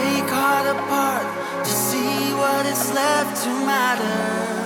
break heart apart to see what is left to matter.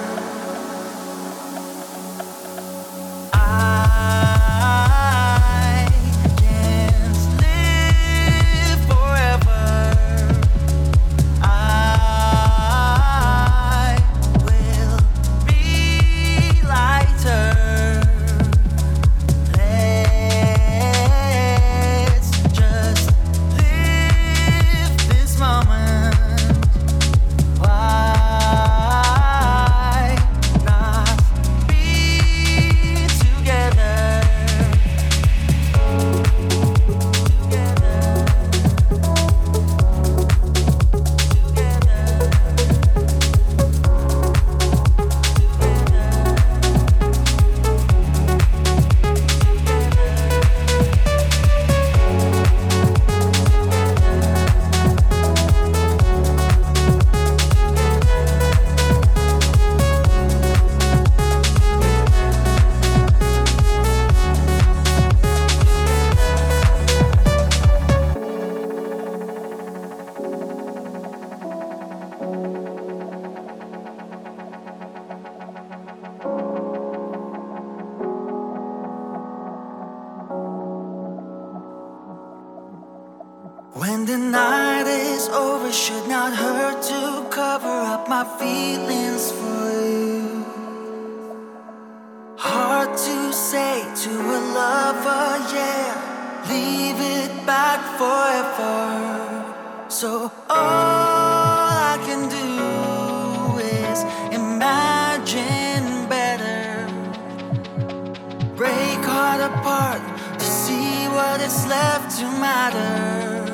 apart, apart to see what is left to matter.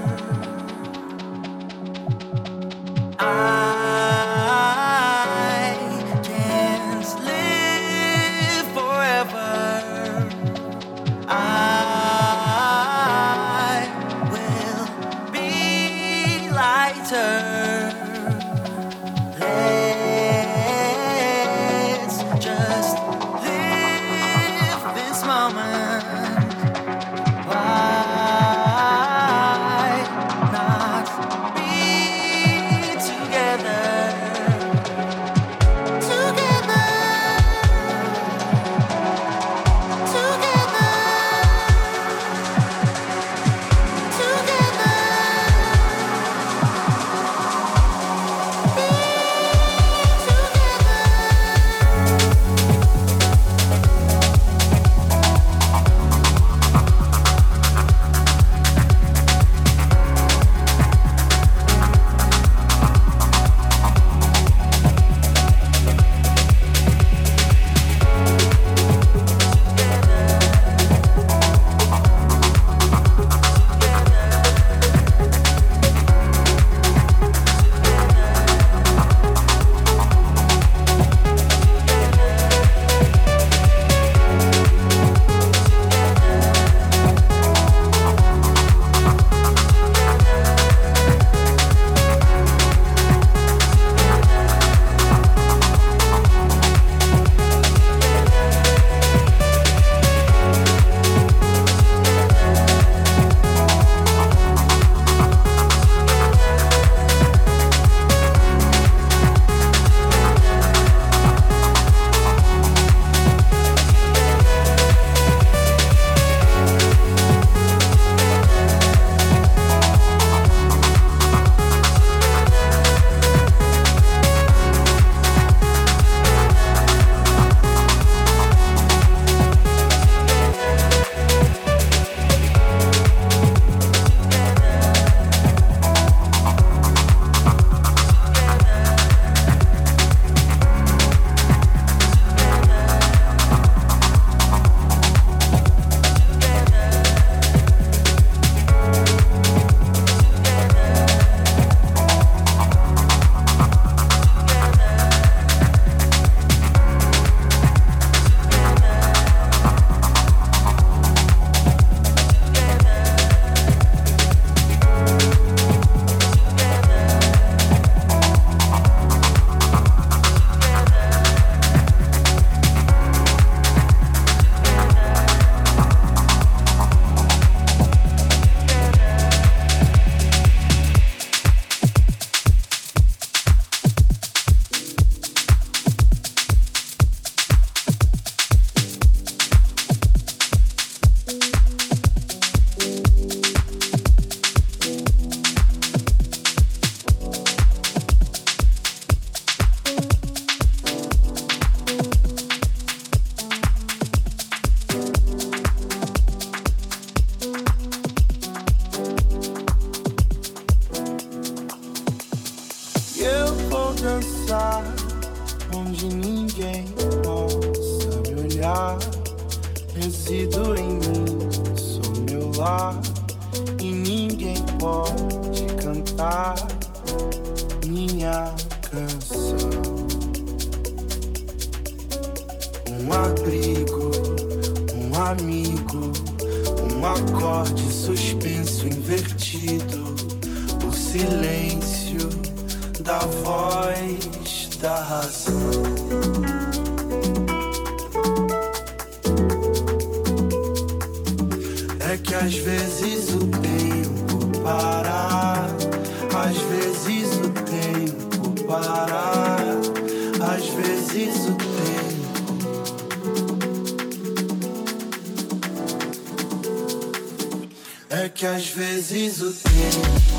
I resido em mim, sou meu lar e ninguém pode cantar minha canção. Um abrigo, um amigo, um acorde suspenso invertido, o silêncio da voz da razão. Às vezes o tempo para, às vezes o tempo para, às vezes o tempo. É que às vezes o tempo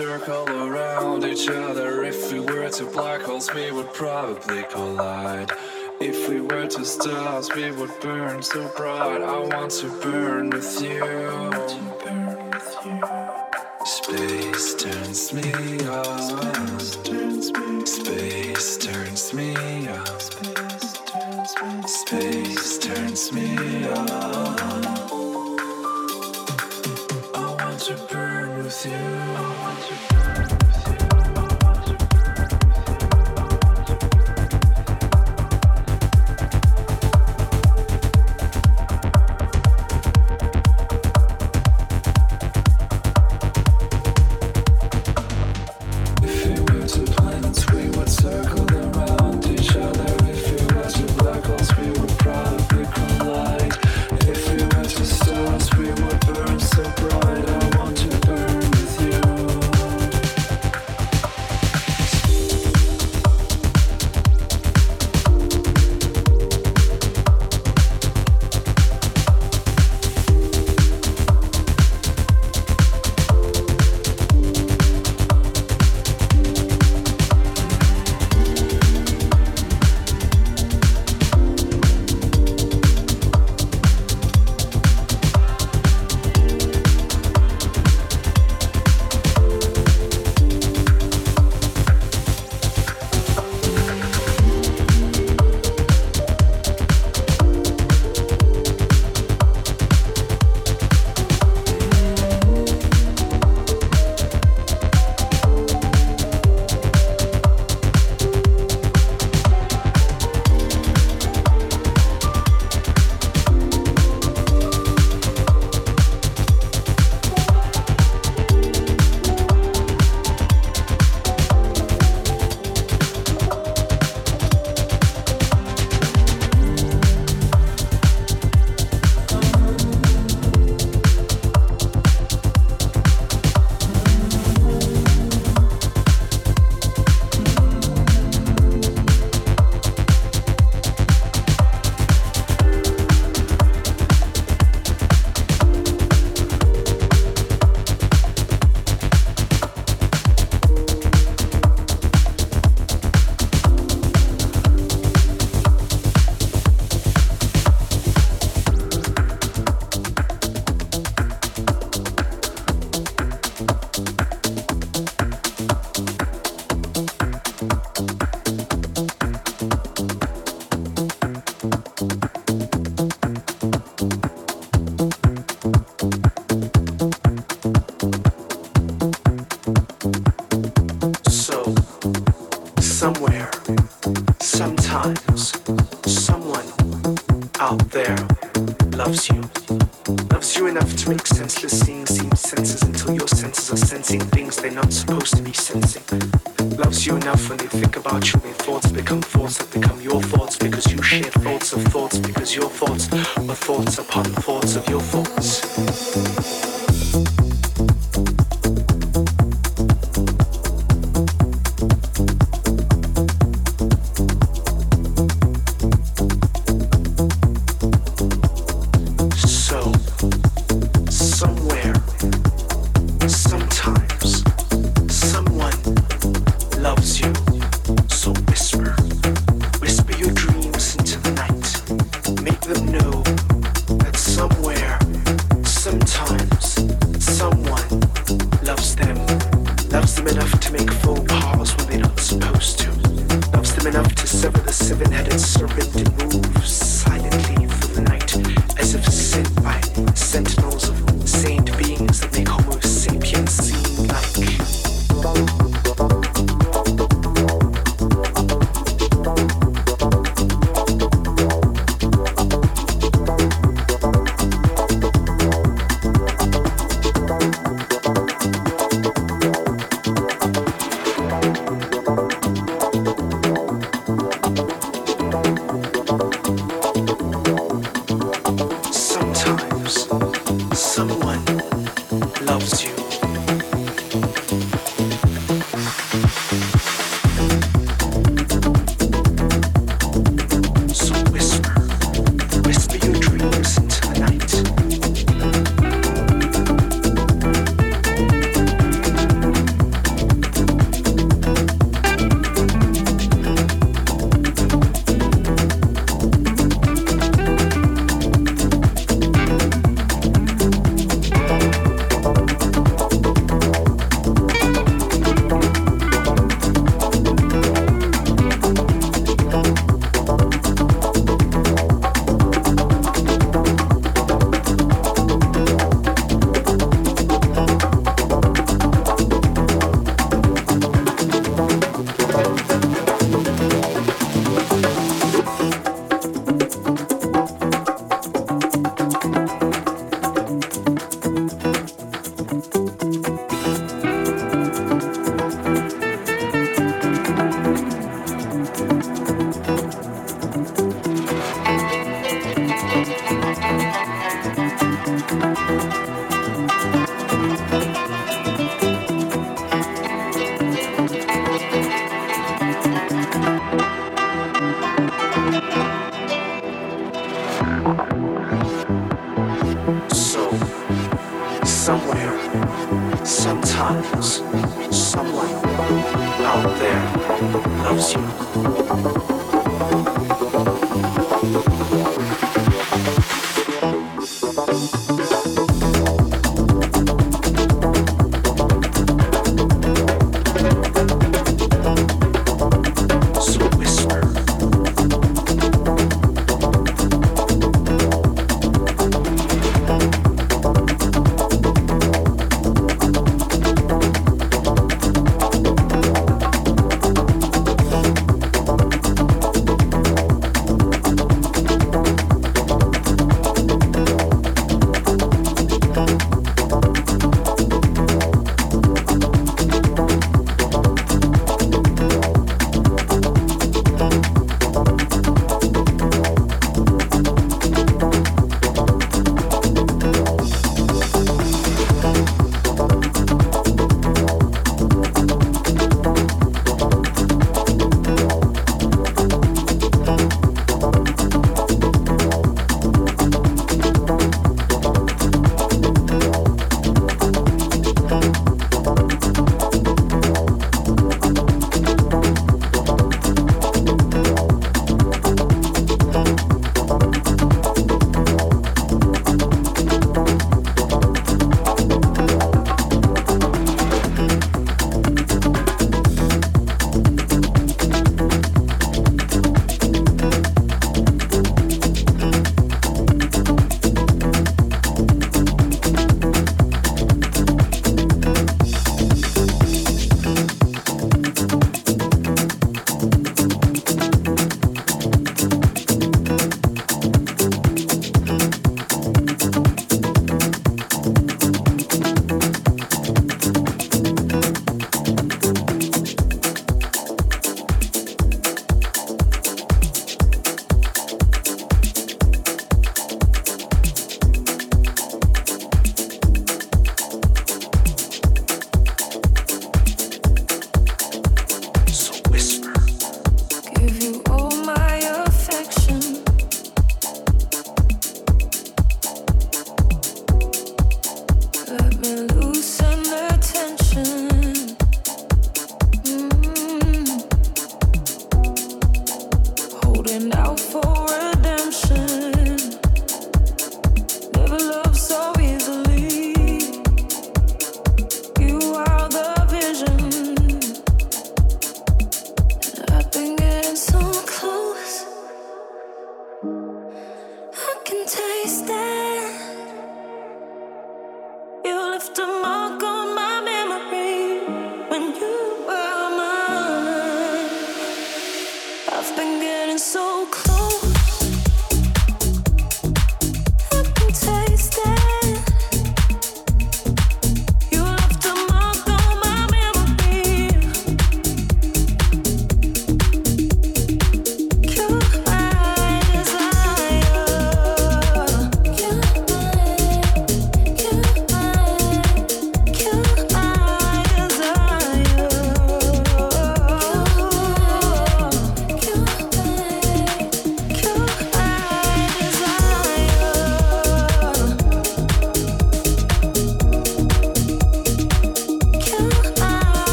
circle around each other. If we were two black holes, we would probably collide. If we were two stars, we would burn so bright. I want to burn with you. Space turns me on. Space turns me on. Space turns me on. I want to burn with you.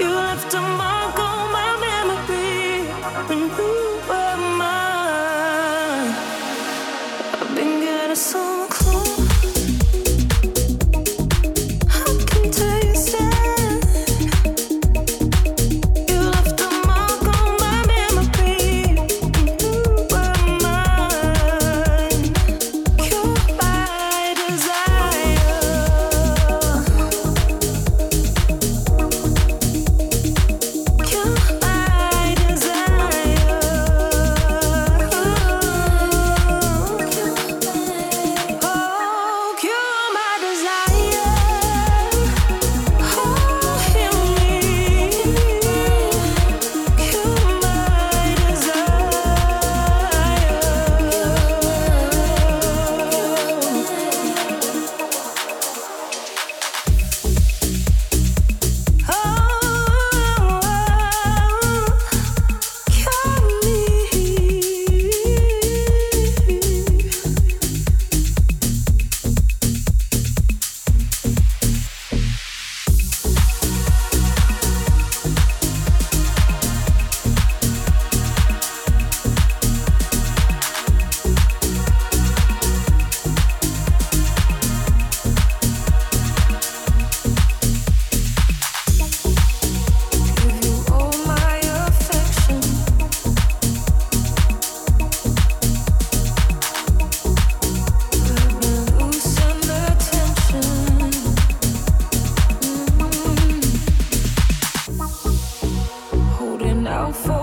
You left a mark on my memory. Mm-hmm. for